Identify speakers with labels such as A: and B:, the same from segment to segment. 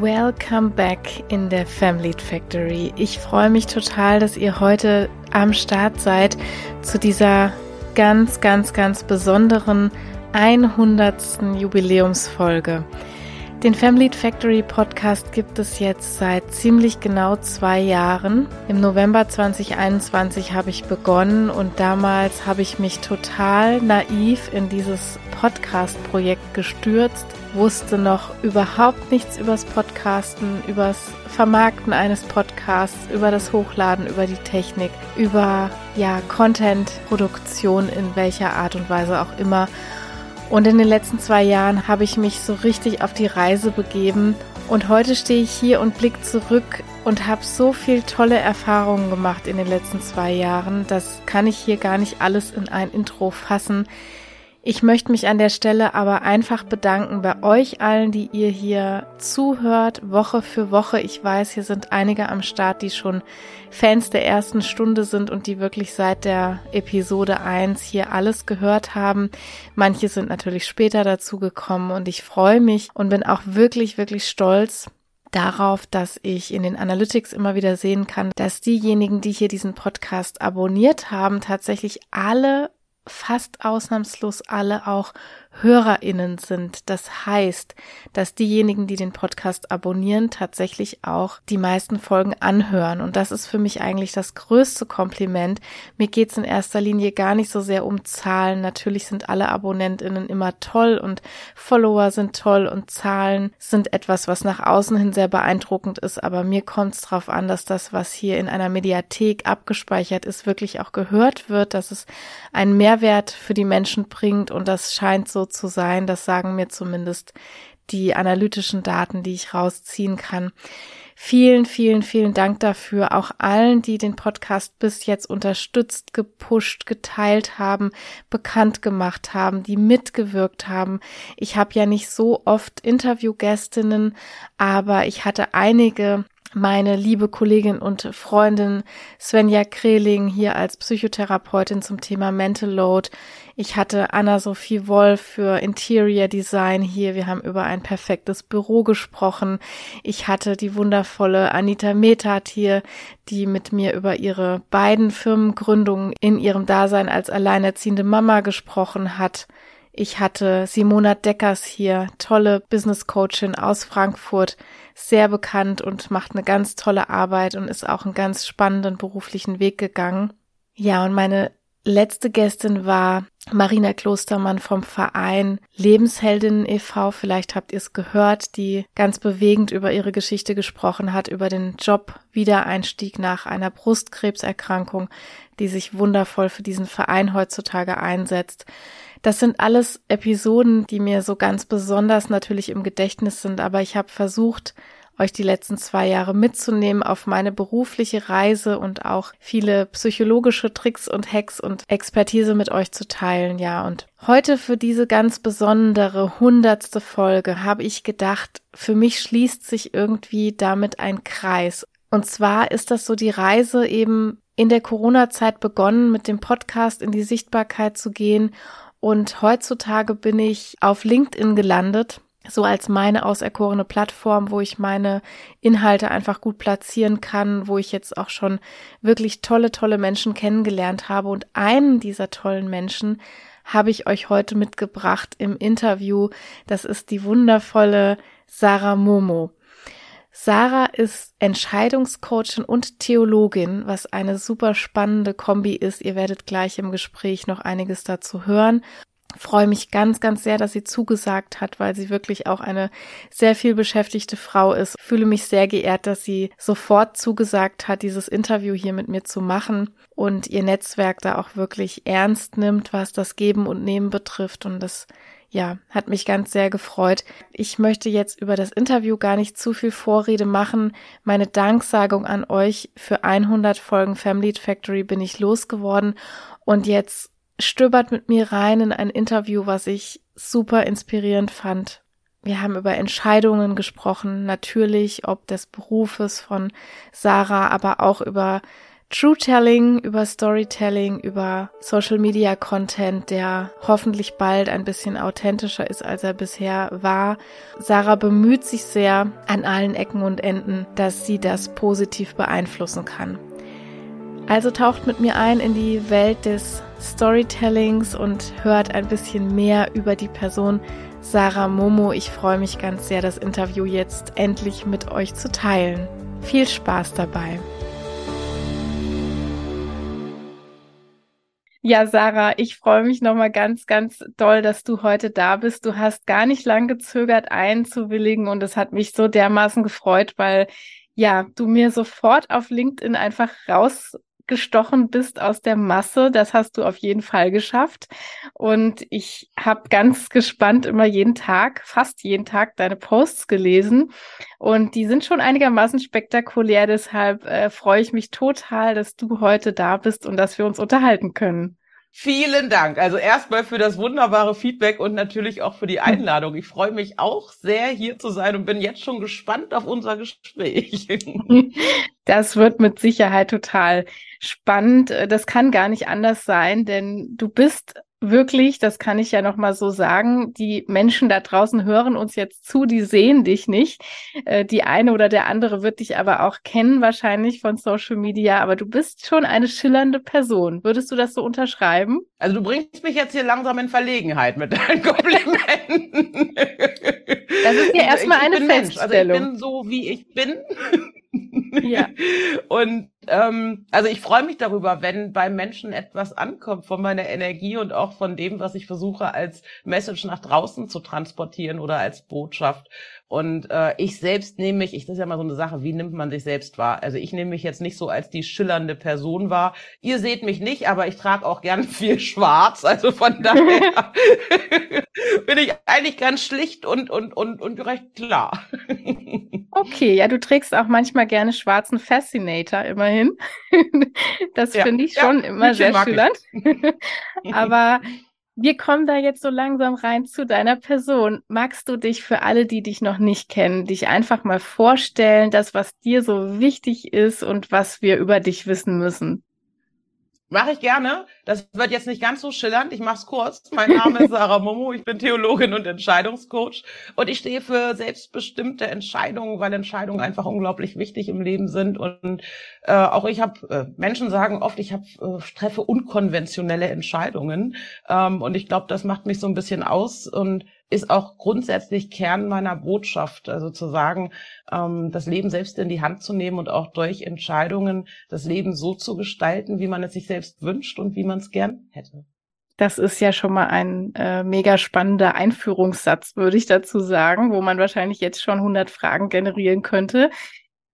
A: Welcome back in der Family Factory. Ich freue mich total, dass ihr heute am Start seid zu dieser ganz, ganz, ganz besonderen 100. Jubiläumsfolge. Den Family Factory Podcast gibt es jetzt seit ziemlich genau zwei Jahren. Im November 2021 habe ich begonnen und damals habe ich mich total naiv in dieses Podcast-Projekt gestürzt wusste noch überhaupt nichts übers Podcasten, übers Vermarkten eines Podcasts, über das Hochladen, über die Technik, über ja Content-Produktion in welcher Art und Weise auch immer. Und in den letzten zwei Jahren habe ich mich so richtig auf die Reise begeben und heute stehe ich hier und blicke zurück und habe so viel tolle Erfahrungen gemacht in den letzten zwei Jahren. Das kann ich hier gar nicht alles in ein Intro fassen. Ich möchte mich an der Stelle aber einfach bedanken bei euch allen, die ihr hier zuhört, Woche für Woche. Ich weiß, hier sind einige am Start, die schon Fans der ersten Stunde sind und die wirklich seit der Episode 1 hier alles gehört haben. Manche sind natürlich später dazu gekommen und ich freue mich und bin auch wirklich, wirklich stolz, darauf, dass ich in den Analytics immer wieder sehen kann, dass diejenigen, die hier diesen Podcast abonniert haben, tatsächlich alle fast ausnahmslos alle auch HörerInnen sind. Das heißt, dass diejenigen, die den Podcast abonnieren, tatsächlich auch die meisten Folgen anhören. Und das ist für mich eigentlich das größte Kompliment. Mir geht es in erster Linie gar nicht so sehr um Zahlen. Natürlich sind alle AbonnentInnen immer toll und Follower sind toll und Zahlen sind etwas, was nach außen hin sehr beeindruckend ist. Aber mir kommt es darauf an, dass das, was hier in einer Mediathek abgespeichert ist, wirklich auch gehört wird, dass es einen Mehrwert für die Menschen bringt und das scheint so zu sein. Das sagen mir zumindest die analytischen Daten, die ich rausziehen kann. Vielen, vielen, vielen Dank dafür. Auch allen, die den Podcast bis jetzt unterstützt, gepusht, geteilt haben, bekannt gemacht haben, die mitgewirkt haben. Ich habe ja nicht so oft Interviewgästinnen, aber ich hatte einige meine liebe Kollegin und Freundin Svenja Kreling hier als Psychotherapeutin zum Thema Mental Load. Ich hatte Anna-Sophie Wolf für Interior Design hier. Wir haben über ein perfektes Büro gesprochen. Ich hatte die wundervolle Anita Methat hier, die mit mir über ihre beiden Firmengründungen in ihrem Dasein als alleinerziehende Mama gesprochen hat. Ich hatte Simona Deckers hier, tolle Business Coachin aus Frankfurt, sehr bekannt und macht eine ganz tolle Arbeit und ist auch einen ganz spannenden beruflichen Weg gegangen. Ja, und meine letzte Gästin war Marina Klostermann vom Verein Lebensheldinnen e.V. Vielleicht habt ihr es gehört, die ganz bewegend über ihre Geschichte gesprochen hat, über den Job Wiedereinstieg nach einer Brustkrebserkrankung, die sich wundervoll für diesen Verein heutzutage einsetzt. Das sind alles Episoden, die mir so ganz besonders natürlich im Gedächtnis sind, aber ich habe versucht, euch die letzten zwei Jahre mitzunehmen auf meine berufliche Reise und auch viele psychologische Tricks und Hacks und Expertise mit euch zu teilen, ja. Und heute für diese ganz besondere hundertste Folge habe ich gedacht, für mich schließt sich irgendwie damit ein Kreis. Und zwar ist das so die Reise eben in der Corona-Zeit begonnen, mit dem Podcast in die Sichtbarkeit zu gehen und heutzutage bin ich auf LinkedIn gelandet, so als meine auserkorene Plattform, wo ich meine Inhalte einfach gut platzieren kann, wo ich jetzt auch schon wirklich tolle, tolle Menschen kennengelernt habe. Und einen dieser tollen Menschen habe ich euch heute mitgebracht im Interview. Das ist die wundervolle Sarah Momo. Sarah ist Entscheidungscoachin und Theologin, was eine super spannende Kombi ist. Ihr werdet gleich im Gespräch noch einiges dazu hören. freue mich ganz, ganz sehr, dass sie zugesagt hat, weil sie wirklich auch eine sehr viel beschäftigte Frau ist. fühle mich sehr geehrt, dass sie sofort zugesagt hat, dieses Interview hier mit mir zu machen und ihr Netzwerk da auch wirklich ernst nimmt, was das Geben und Nehmen betrifft. Und das ja, hat mich ganz sehr gefreut. Ich möchte jetzt über das Interview gar nicht zu viel Vorrede machen. Meine Danksagung an euch für 100 Folgen Family Factory bin ich losgeworden und jetzt stöbert mit mir rein in ein Interview, was ich super inspirierend fand. Wir haben über Entscheidungen gesprochen, natürlich, ob des Berufes von Sarah, aber auch über True Telling, über Storytelling, über Social Media Content, der hoffentlich bald ein bisschen authentischer ist, als er bisher war. Sarah bemüht sich sehr an allen Ecken und Enden, dass sie das positiv beeinflussen kann. Also taucht mit mir ein in die Welt des Storytellings und hört ein bisschen mehr über die Person Sarah Momo. Ich freue mich ganz sehr, das Interview jetzt endlich mit euch zu teilen. Viel Spaß dabei. Ja, Sarah, ich freue mich nochmal ganz, ganz doll, dass du heute da bist. Du hast gar nicht lang gezögert, einzuwilligen und es hat mich so dermaßen gefreut, weil ja, du mir sofort auf LinkedIn einfach raus gestochen bist aus der Masse. Das hast du auf jeden Fall geschafft. Und ich habe ganz gespannt immer jeden Tag, fast jeden Tag deine Posts gelesen. Und die sind schon einigermaßen spektakulär. Deshalb äh, freue ich mich total, dass du heute da bist und dass wir uns unterhalten können.
B: Vielen Dank. Also erstmal für das wunderbare Feedback und natürlich auch für die Einladung. Ich freue mich auch sehr, hier zu sein und bin jetzt schon gespannt auf unser Gespräch.
A: Das wird mit Sicherheit total spannend. Das kann gar nicht anders sein, denn du bist wirklich, das kann ich ja noch mal so sagen, die Menschen da draußen hören uns jetzt zu, die sehen dich nicht. Äh, die eine oder der andere wird dich aber auch kennen wahrscheinlich von Social Media, aber du bist schon eine schillernde Person. Würdest du das so unterschreiben?
B: Also du bringst mich jetzt hier langsam in Verlegenheit mit deinen Komplimenten.
A: Das ist ja erstmal eine Feststellung.
B: Also ich bin so, wie ich bin. Ja. Und ähm, also ich freue mich darüber, wenn bei Menschen etwas ankommt von meiner Energie und auch von dem, was ich versuche als Message nach draußen zu transportieren oder als Botschaft. Und äh, ich selbst nehme mich, ich, das ist ja mal so eine Sache, wie nimmt man sich selbst wahr? Also ich nehme mich jetzt nicht so als die schillernde Person wahr. Ihr seht mich nicht, aber ich trage auch gern viel Schwarz. Also von daher bin ich eigentlich ganz schlicht und, und, und, und recht klar.
A: okay, ja, du trägst auch manchmal gerne schwarzen Fascinator immerhin. das ja, finde ich schon ja, immer sehr schillernd. aber wir kommen da jetzt so langsam rein zu deiner Person. Magst du dich für alle, die dich noch nicht kennen, dich einfach mal vorstellen, das, was dir so wichtig ist und was wir über dich wissen müssen?
B: Mache ich gerne. Das wird jetzt nicht ganz so schillernd. Ich mache es kurz. Mein Name ist Sarah Momo. Ich bin Theologin und Entscheidungscoach. Und ich stehe für selbstbestimmte Entscheidungen, weil Entscheidungen einfach unglaublich wichtig im Leben sind. Und äh, auch ich habe, äh, Menschen sagen oft, ich hab, äh, treffe unkonventionelle Entscheidungen. Ähm, und ich glaube, das macht mich so ein bisschen aus. Und ist auch grundsätzlich Kern meiner Botschaft, also zu sagen, ähm, das Leben selbst in die Hand zu nehmen und auch durch Entscheidungen das Leben so zu gestalten, wie man es sich selbst wünscht und wie man es gern hätte.
A: Das ist ja schon mal ein äh, mega spannender Einführungssatz, würde ich dazu sagen, wo man wahrscheinlich jetzt schon 100 Fragen generieren könnte.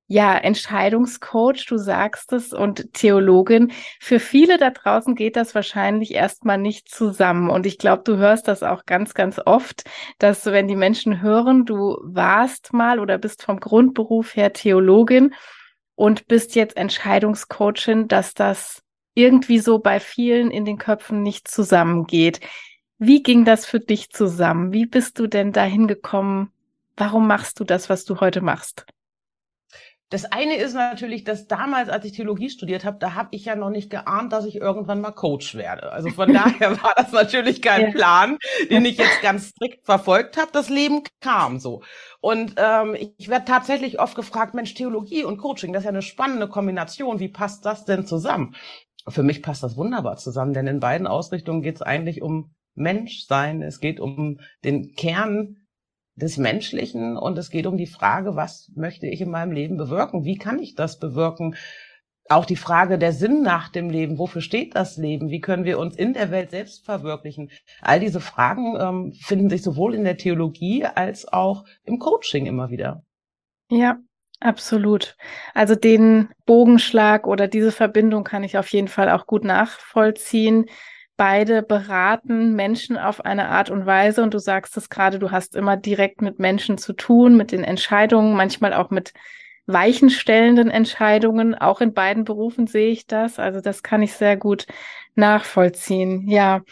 A: Ja, Entscheidungscoach, du sagst es, und Theologin. Für viele da draußen geht das wahrscheinlich erstmal nicht zusammen. Und ich glaube, du hörst das auch ganz, ganz oft, dass wenn die Menschen hören, du warst mal oder bist vom Grundberuf her Theologin und bist jetzt Entscheidungscoachin, dass das irgendwie so bei vielen in den Köpfen nicht zusammengeht. Wie ging das für dich zusammen? Wie bist du denn dahin gekommen? Warum machst du das, was du heute machst?
B: Das eine ist natürlich, dass damals, als ich Theologie studiert habe, da habe ich ja noch nicht geahnt, dass ich irgendwann mal Coach werde. Also von daher war das natürlich kein ja. Plan, den ich jetzt ganz strikt verfolgt habe. Das Leben kam so. Und ähm, ich werde tatsächlich oft gefragt, Mensch, Theologie und Coaching, das ist ja eine spannende Kombination. Wie passt das denn zusammen? Für mich passt das wunderbar zusammen, denn in beiden Ausrichtungen geht es eigentlich um Menschsein. Es geht um den Kern des Menschlichen und es geht um die Frage, was möchte ich in meinem Leben bewirken? Wie kann ich das bewirken? Auch die Frage der Sinn nach dem Leben. Wofür steht das Leben? Wie können wir uns in der Welt selbst verwirklichen? All diese Fragen ähm, finden sich sowohl in der Theologie als auch im Coaching immer wieder.
A: Ja, absolut. Also den Bogenschlag oder diese Verbindung kann ich auf jeden Fall auch gut nachvollziehen beide beraten Menschen auf eine Art und Weise. Und du sagst es gerade, du hast immer direkt mit Menschen zu tun, mit den Entscheidungen, manchmal auch mit weichenstellenden Entscheidungen. Auch in beiden Berufen sehe ich das. Also das kann ich sehr gut nachvollziehen. Ja.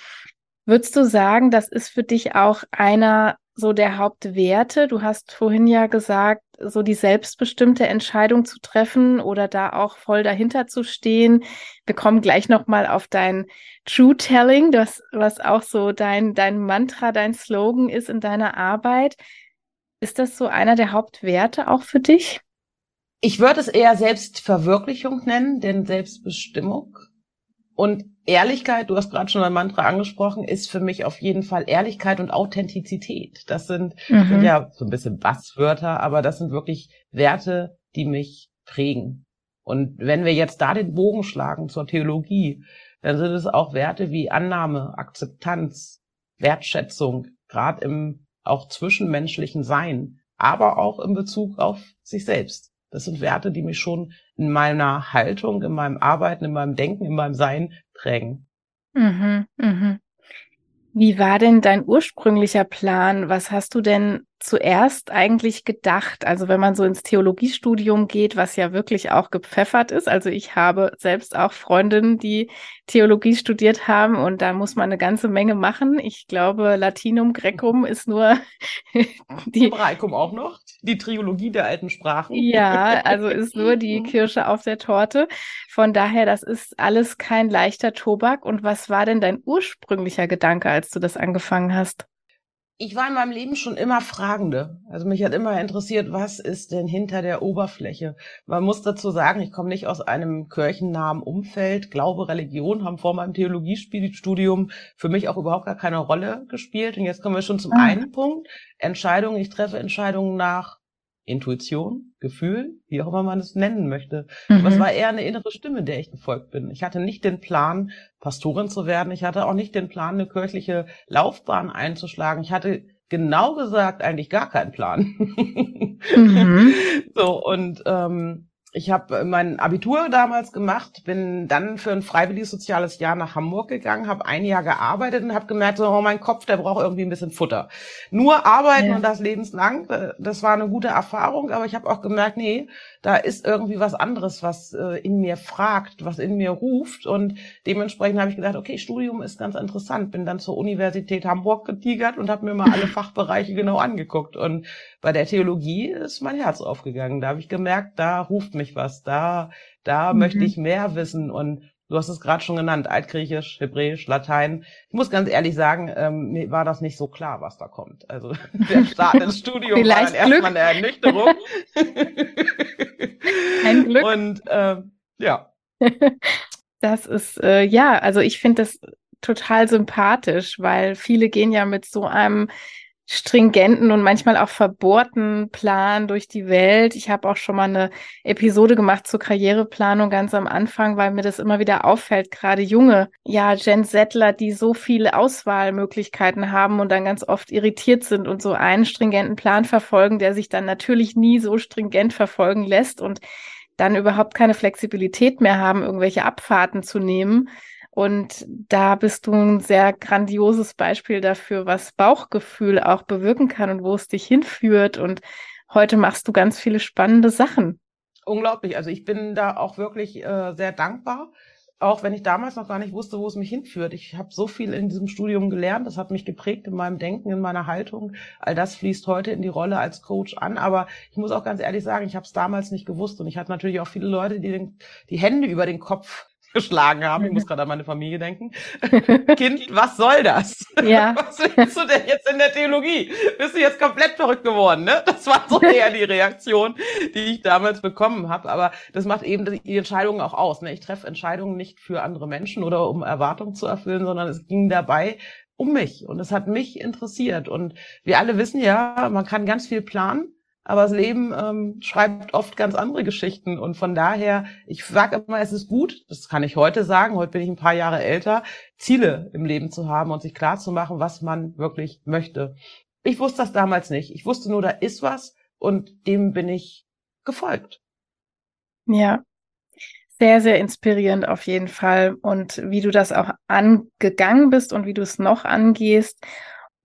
A: Würdest du sagen, das ist für dich auch einer so der Hauptwerte? Du hast vorhin ja gesagt, so die selbstbestimmte Entscheidung zu treffen oder da auch voll dahinter zu stehen. Wir kommen gleich nochmal auf dein True Telling, das, was auch so dein, dein Mantra, dein Slogan ist in deiner Arbeit. Ist das so einer der Hauptwerte auch für dich?
B: Ich würde es eher Selbstverwirklichung nennen, denn Selbstbestimmung. Und Ehrlichkeit, du hast gerade schon ein Mantra angesprochen, ist für mich auf jeden Fall Ehrlichkeit und Authentizität. Das sind, mhm. sind ja so ein bisschen Basswörter, aber das sind wirklich Werte, die mich prägen. Und wenn wir jetzt da den Bogen schlagen zur Theologie, dann sind es auch Werte wie Annahme, Akzeptanz, Wertschätzung, gerade im auch zwischenmenschlichen Sein, aber auch in Bezug auf sich selbst. Das sind Werte, die mich schon in meiner Haltung, in meinem Arbeiten, in meinem Denken, in meinem Sein prägen.
A: Mhm, mhm. Wie war denn dein ursprünglicher Plan? Was hast du denn zuerst eigentlich gedacht? Also wenn man so ins Theologiestudium geht, was ja wirklich auch gepfeffert ist. Also ich habe selbst auch Freundinnen, die Theologie studiert haben und da muss man eine ganze Menge machen. Ich glaube, Latinum, Grecum ist nur
B: die. Hebraicum auch noch? Die Triologie der alten Sprachen.
A: Ja, also ist nur die Kirsche auf der Torte. Von daher, das ist alles kein leichter Tobak. Und was war denn dein ursprünglicher Gedanke, als du das angefangen hast?
B: Ich war in meinem Leben schon immer Fragende. Also mich hat immer interessiert, was ist denn hinter der Oberfläche? Man muss dazu sagen, ich komme nicht aus einem kirchennahen Umfeld. Glaube, Religion haben vor meinem Theologiestudium für mich auch überhaupt gar keine Rolle gespielt. Und jetzt kommen wir schon zum ah. einen Punkt. Entscheidungen. Ich treffe Entscheidungen nach Intuition, Gefühl, wie auch immer man es nennen möchte. Mhm. Aber es war eher eine innere Stimme, der ich gefolgt bin. Ich hatte nicht den Plan, Pastorin zu werden. Ich hatte auch nicht den Plan, eine kirchliche Laufbahn einzuschlagen. Ich hatte genau gesagt eigentlich gar keinen Plan. Mhm. So, und ähm, ich habe mein Abitur damals gemacht, bin dann für ein freiwilliges soziales Jahr nach Hamburg gegangen, habe ein Jahr gearbeitet und habe gemerkt, so, oh, mein Kopf, der braucht irgendwie ein bisschen Futter. Nur arbeiten ja. und das lebenslang, äh, das war eine gute Erfahrung, aber ich habe auch gemerkt, nee, da ist irgendwie was anderes, was äh, in mir fragt, was in mir ruft. Und dementsprechend habe ich gedacht, okay, Studium ist ganz interessant, bin dann zur Universität Hamburg getigert und habe mir mal alle Fachbereiche genau angeguckt. Und bei der Theologie ist mein Herz aufgegangen, da habe ich gemerkt, da ruft mich was, da da mhm. möchte ich mehr wissen. Und Du hast es gerade schon genannt, Altgriechisch, Hebräisch, Latein. Ich muss ganz ehrlich sagen, ähm, mir war das nicht so klar, was da kommt. Also der Start ins Studium war dann erstmal eine Ernüchterung.
A: Ein Glück.
B: Und ähm, ja.
A: Das ist, äh, ja, also ich finde das total sympathisch, weil viele gehen ja mit so einem stringenten und manchmal auch verbohrten Plan durch die Welt. Ich habe auch schon mal eine Episode gemacht zur Karriereplanung ganz am Anfang, weil mir das immer wieder auffällt, gerade junge, ja, Gen Settler, die so viele Auswahlmöglichkeiten haben und dann ganz oft irritiert sind und so einen stringenten Plan verfolgen, der sich dann natürlich nie so stringent verfolgen lässt und dann überhaupt keine Flexibilität mehr haben, irgendwelche Abfahrten zu nehmen und da bist du ein sehr grandioses Beispiel dafür, was Bauchgefühl auch bewirken kann und wo es dich hinführt. Und heute machst du ganz viele spannende Sachen.
B: Unglaublich. Also ich bin da auch wirklich äh, sehr dankbar. Auch wenn ich damals noch gar nicht wusste, wo es mich hinführt. Ich habe so viel in diesem Studium gelernt. Das hat mich geprägt in meinem Denken, in meiner Haltung. All das fließt heute in die Rolle als Coach an. Aber ich muss auch ganz ehrlich sagen, ich habe es damals nicht gewusst. Und ich hatte natürlich auch viele Leute, die den, die Hände über den Kopf geschlagen haben. Ich muss gerade an meine Familie denken. kind, was soll das?
A: Ja.
B: Was willst du denn jetzt in der Theologie? Bist du jetzt komplett verrückt geworden, ne? Das war so eher die Reaktion, die ich damals bekommen habe. Aber das macht eben die Entscheidungen auch aus. Ne? Ich treffe Entscheidungen nicht für andere Menschen oder um Erwartungen zu erfüllen, sondern es ging dabei um mich und es hat mich interessiert. Und wir alle wissen ja, man kann ganz viel planen aber das Leben ähm, schreibt oft ganz andere Geschichten. Und von daher, ich sage immer, es ist gut, das kann ich heute sagen, heute bin ich ein paar Jahre älter, Ziele im Leben zu haben und sich klar zu machen, was man wirklich möchte. Ich wusste das damals nicht. Ich wusste nur, da ist was und dem bin ich gefolgt.
A: Ja, sehr, sehr inspirierend auf jeden Fall. Und wie du das auch angegangen bist und wie du es noch angehst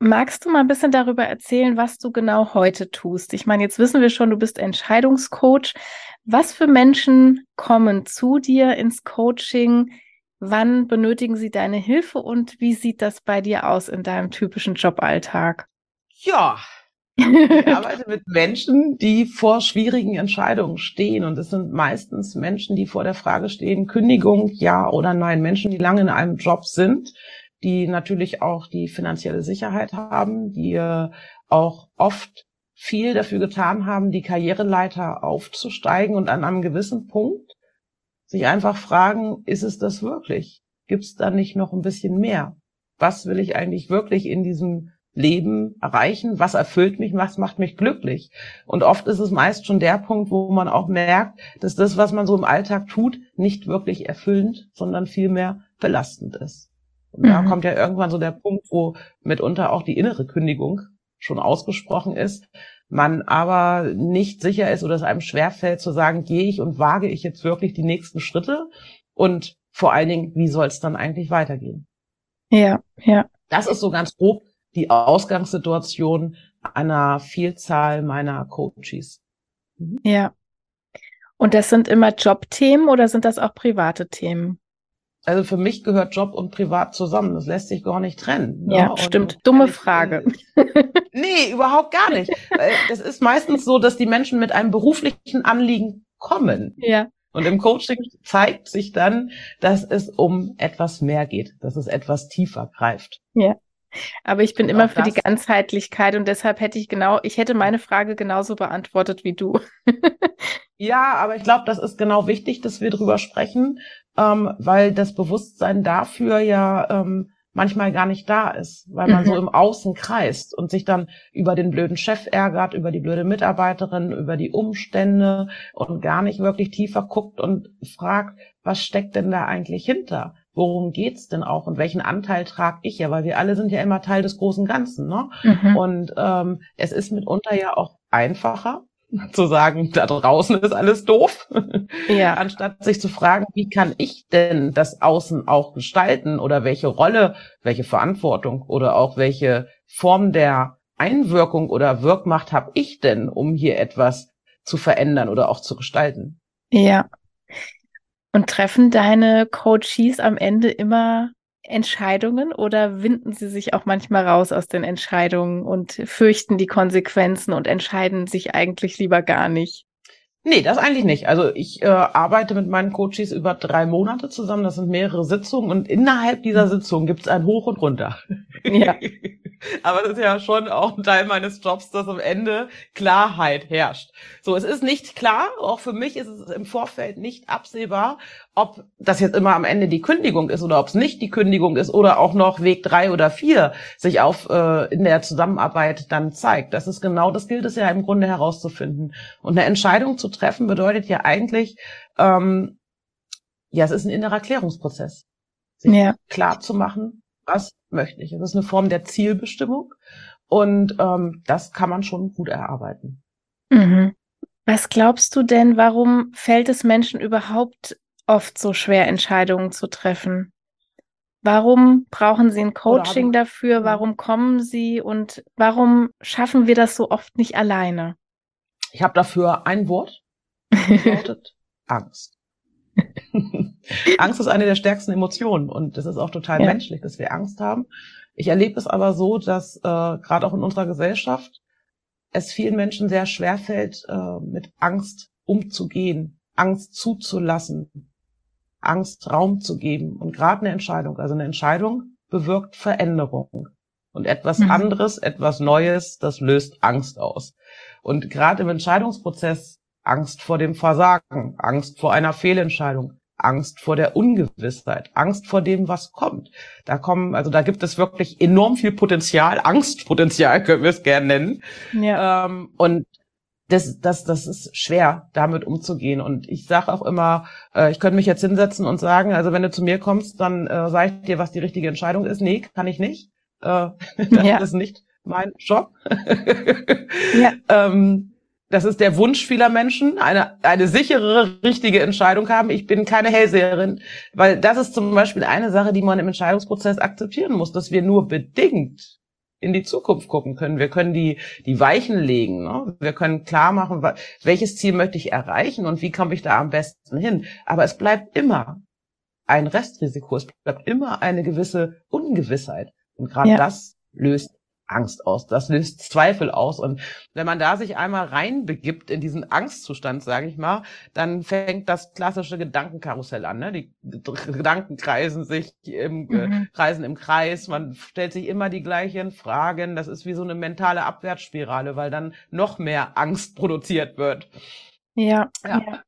A: Magst du mal ein bisschen darüber erzählen, was du genau heute tust? Ich meine, jetzt wissen wir schon, du bist Entscheidungscoach. Was für Menschen kommen zu dir ins Coaching? Wann benötigen sie deine Hilfe und wie sieht das bei dir aus in deinem typischen Joballtag?
B: Ja, ich arbeite mit Menschen, die vor schwierigen Entscheidungen stehen. Und es sind meistens Menschen, die vor der Frage stehen, Kündigung, ja oder nein. Menschen, die lange in einem Job sind, die natürlich auch die finanzielle Sicherheit haben, die äh, auch oft viel dafür getan haben, die Karriereleiter aufzusteigen und an einem gewissen Punkt sich einfach fragen, ist es das wirklich? Gibt es da nicht noch ein bisschen mehr? Was will ich eigentlich wirklich in diesem Leben erreichen? Was erfüllt mich? Was macht mich glücklich? Und oft ist es meist schon der Punkt, wo man auch merkt, dass das, was man so im Alltag tut, nicht wirklich erfüllend, sondern vielmehr belastend ist. Und mhm. da kommt ja irgendwann so der Punkt, wo mitunter auch die innere Kündigung schon ausgesprochen ist, man aber nicht sicher ist oder es einem schwerfällt zu sagen, gehe ich und wage ich jetzt wirklich die nächsten Schritte und vor allen Dingen, wie soll es dann eigentlich weitergehen?
A: Ja, ja.
B: Das ist so ganz grob die Ausgangssituation einer Vielzahl meiner Coaches.
A: Mhm. Ja. Und das sind immer Jobthemen oder sind das auch private Themen?
B: Also für mich gehört Job und Privat zusammen. Das lässt sich gar nicht trennen.
A: Ne? Ja, stimmt. Dumme Frage.
B: nee, überhaupt gar nicht. Es ist meistens so, dass die Menschen mit einem beruflichen Anliegen kommen.
A: Ja.
B: Und im Coaching zeigt sich dann, dass es um etwas mehr geht, dass es etwas tiefer greift.
A: Ja. Aber ich bin und immer für die Ganzheitlichkeit und deshalb hätte ich genau, ich hätte meine Frage genauso beantwortet wie du.
B: ja, aber ich glaube, das ist genau wichtig, dass wir drüber sprechen, ähm, weil das Bewusstsein dafür ja ähm, manchmal gar nicht da ist, weil man mhm. so im Außen kreist und sich dann über den blöden Chef ärgert, über die blöde Mitarbeiterin, über die Umstände und gar nicht wirklich tiefer guckt und fragt, was steckt denn da eigentlich hinter? worum geht's denn auch und welchen Anteil trage ich ja, weil wir alle sind ja immer Teil des großen Ganzen, ne? Mhm. Und ähm, es ist mitunter ja auch einfacher zu sagen, da draußen ist alles doof, ja. anstatt sich zu fragen, wie kann ich denn das Außen auch gestalten oder welche Rolle, welche Verantwortung oder auch welche Form der Einwirkung oder Wirkmacht habe ich denn, um hier etwas zu verändern oder auch zu gestalten?
A: Ja, und treffen deine Coaches am Ende immer Entscheidungen oder winden sie sich auch manchmal raus aus den Entscheidungen und fürchten die Konsequenzen und entscheiden sich eigentlich lieber gar nicht?
B: Nee, das eigentlich nicht. Also ich äh, arbeite mit meinen Coaches über drei Monate zusammen. Das sind mehrere Sitzungen und innerhalb dieser mhm. Sitzung gibt es ein Hoch und Runter. Ja. Aber das ist ja schon auch ein Teil meines Jobs, dass am Ende Klarheit herrscht. So, es ist nicht klar, auch für mich ist es im Vorfeld nicht absehbar, ob das jetzt immer am Ende die Kündigung ist oder ob es nicht die Kündigung ist oder auch noch Weg drei oder vier sich auf äh, in der Zusammenarbeit dann zeigt. Das ist genau, das gilt es ja im Grunde herauszufinden. Und eine Entscheidung zu treffen bedeutet ja eigentlich, ähm, ja, es ist ein innerer Klärungsprozess. Sich ja. klar zu machen, was möchte ich. Es ist eine Form der Zielbestimmung und ähm, das kann man schon gut erarbeiten.
A: Mhm. Was glaubst du denn, warum fällt es Menschen überhaupt oft so schwer, Entscheidungen zu treffen? Warum brauchen sie ein Coaching dafür? Warum kommen sie und warum schaffen wir das so oft nicht alleine?
B: Ich habe dafür ein Wort, lautet Angst. Angst ist eine der stärksten Emotionen und es ist auch total ja. menschlich, dass wir Angst haben. Ich erlebe es aber so, dass äh, gerade auch in unserer Gesellschaft es vielen Menschen sehr schwer fällt, äh, mit Angst umzugehen, Angst zuzulassen, Angst Raum zu geben. Und gerade eine Entscheidung, also eine Entscheidung bewirkt Veränderung. Und etwas mhm. anderes, etwas Neues, das löst Angst aus. Und gerade im Entscheidungsprozess Angst vor dem Versagen, Angst vor einer Fehlentscheidung, Angst vor der Ungewissheit, Angst vor dem, was kommt. Da kommen, also da gibt es wirklich enorm viel Potenzial, Angstpotenzial können wir es gerne nennen. Ja. Ähm, und das, das, das ist schwer, damit umzugehen. Und ich sage auch immer, äh, ich könnte mich jetzt hinsetzen und sagen, also wenn du zu mir kommst, dann äh, sage ich dir, was die richtige Entscheidung ist. Nee, kann ich nicht. Äh, das ja. ist nicht mein Job. ja. ähm, das ist der Wunsch vieler Menschen, eine, eine sichere, richtige Entscheidung haben. Ich bin keine Hellseherin, weil das ist zum Beispiel eine Sache, die man im Entscheidungsprozess akzeptieren muss, dass wir nur bedingt in die Zukunft gucken können. Wir können die, die Weichen legen. Ne? Wir können klar machen, welches Ziel möchte ich erreichen und wie komme ich da am besten hin. Aber es bleibt immer ein Restrisiko. Es bleibt immer eine gewisse Ungewissheit. Und gerade ja. das löst Angst aus, das löst Zweifel aus. Und wenn man da sich einmal reinbegibt in diesen Angstzustand, sage ich mal, dann fängt das klassische Gedankenkarussell an. Ne? Die Gedanken kreisen sich im, äh, mhm. kreisen im Kreis, man stellt sich immer die gleichen Fragen. Das ist wie so eine mentale Abwärtsspirale, weil dann noch mehr Angst produziert wird.
A: Ja, ja. ja.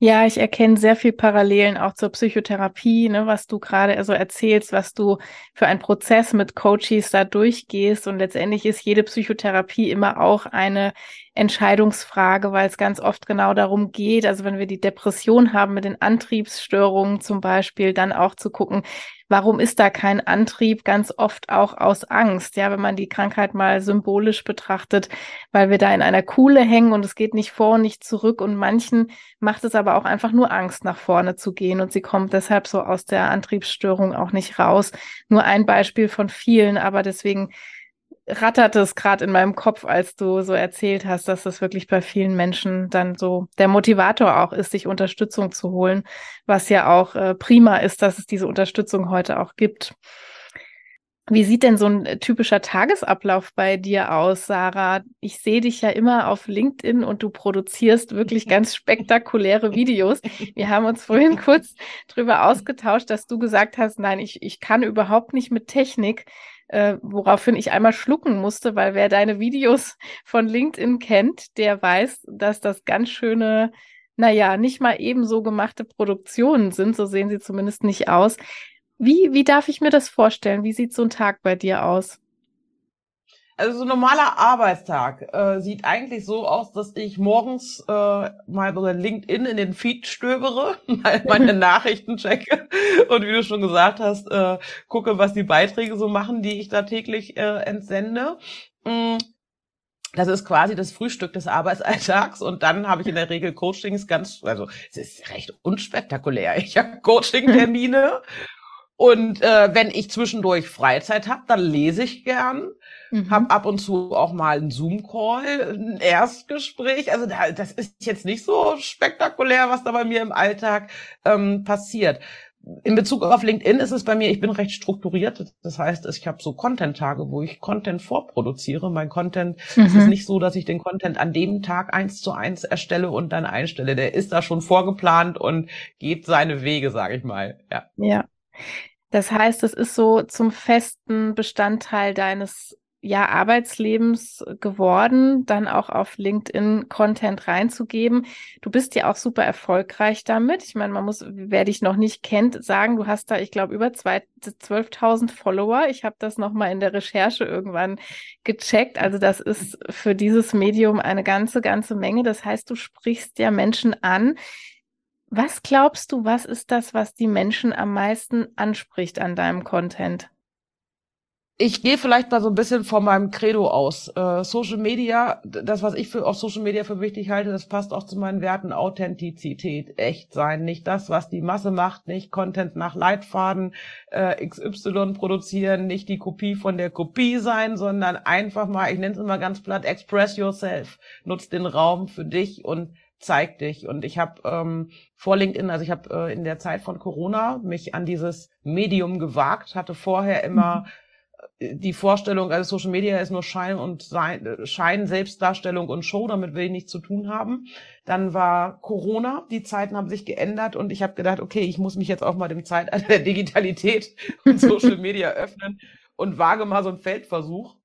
A: Ja, ich erkenne sehr viel Parallelen auch zur Psychotherapie, ne, was du gerade also erzählst, was du für einen Prozess mit Coaches da durchgehst. Und letztendlich ist jede Psychotherapie immer auch eine Entscheidungsfrage, weil es ganz oft genau darum geht, also wenn wir die Depression haben mit den Antriebsstörungen zum Beispiel, dann auch zu gucken, warum ist da kein Antrieb? Ganz oft auch aus Angst, ja, wenn man die Krankheit mal symbolisch betrachtet, weil wir da in einer Kuhle hängen und es geht nicht vor und nicht zurück und manchen macht es aber auch einfach nur Angst, nach vorne zu gehen und sie kommt deshalb so aus der Antriebsstörung auch nicht raus. Nur ein Beispiel von vielen, aber deswegen ratterte es gerade in meinem Kopf, als du so erzählt hast, dass das wirklich bei vielen Menschen dann so der Motivator auch ist, sich Unterstützung zu holen, was ja auch äh, prima ist, dass es diese Unterstützung heute auch gibt. Wie sieht denn so ein äh, typischer Tagesablauf bei dir aus, Sarah? Ich sehe dich ja immer auf LinkedIn und du produzierst wirklich ganz spektakuläre Videos. Wir haben uns vorhin kurz drüber ausgetauscht, dass du gesagt hast, nein, ich, ich kann überhaupt nicht mit Technik äh, woraufhin ich einmal schlucken musste, weil wer deine Videos von LinkedIn kennt, der weiß, dass das ganz schöne, naja, nicht mal ebenso gemachte Produktionen sind, so sehen sie zumindest nicht aus. Wie, wie darf ich mir das vorstellen? Wie sieht so ein Tag bei dir aus?
B: Also so ein normaler Arbeitstag äh, sieht eigentlich so aus, dass ich morgens äh, mal bei LinkedIn in den Feed stöbere, mal meine Nachrichten checke und wie du schon gesagt hast, äh, gucke, was die Beiträge so machen, die ich da täglich äh, entsende. Mm. Das ist quasi das Frühstück des Arbeitsalltags und dann habe ich in der Regel Coachings ganz, also es ist recht unspektakulär. Ich habe Coaching-Termine und äh, wenn ich zwischendurch Freizeit habe, dann lese ich gern. Mhm. Hab ab und zu auch mal einen Zoom-Call, ein Erstgespräch. Also da, das ist jetzt nicht so spektakulär, was da bei mir im Alltag ähm, passiert. In Bezug auf LinkedIn ist es bei mir, ich bin recht strukturiert. Das heißt, ich habe so Content-Tage, wo ich Content vorproduziere. Mein Content, mhm. es ist nicht so, dass ich den Content an dem Tag eins zu eins erstelle und dann einstelle. Der ist da schon vorgeplant und geht seine Wege, sage ich mal.
A: Ja. Ja. Das heißt, es ist so zum festen Bestandteil deines ja, Arbeitslebens geworden, dann auch auf LinkedIn Content reinzugeben. Du bist ja auch super erfolgreich damit. Ich meine, man muss, wer dich noch nicht kennt, sagen, du hast da, ich glaube, über 12.000 Follower. Ich habe das nochmal in der Recherche irgendwann gecheckt. Also das ist für dieses Medium eine ganze, ganze Menge. Das heißt, du sprichst ja Menschen an. Was glaubst du, was ist das, was die Menschen am meisten anspricht an deinem Content?
B: ich gehe vielleicht mal so ein bisschen von meinem Credo aus. Äh, Social Media, das, was ich für auf Social Media für wichtig halte, das passt auch zu meinen Werten Authentizität, echt sein, nicht das, was die Masse macht, nicht Content nach Leitfaden äh, XY produzieren, nicht die Kopie von der Kopie sein, sondern einfach mal, ich nenne es immer ganz platt, express yourself, nutz den Raum für dich und zeig dich. Und ich habe ähm, vor LinkedIn, also ich habe äh, in der Zeit von Corona mich an dieses Medium gewagt, hatte vorher immer mhm die Vorstellung, also Social Media ist nur Schein und Sein, Schein, Selbstdarstellung und Show, damit will ich nichts zu tun haben. Dann war Corona, die Zeiten haben sich geändert und ich habe gedacht, okay, ich muss mich jetzt auch mal dem Zeitalter der Digitalität und Social Media öffnen und wage mal so einen Feldversuch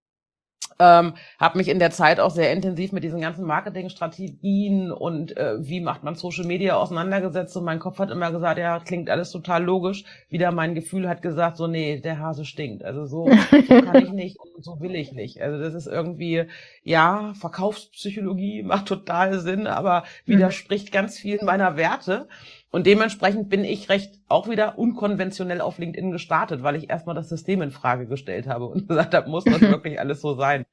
B: ähm, habe mich in der Zeit auch sehr intensiv mit diesen ganzen Marketingstrategien und äh, wie macht man Social Media auseinandergesetzt und mein Kopf hat immer gesagt, ja, klingt alles total logisch. Wieder mein Gefühl hat gesagt, so nee, der Hase stinkt. Also so, so kann ich nicht und so will ich nicht. Also das ist irgendwie, ja, Verkaufspsychologie macht total Sinn, aber mhm. widerspricht ganz vielen meiner Werte. Und dementsprechend bin ich recht auch wieder unkonventionell auf LinkedIn gestartet, weil ich erstmal das System in Frage gestellt habe und gesagt habe, muss das wirklich alles so sein?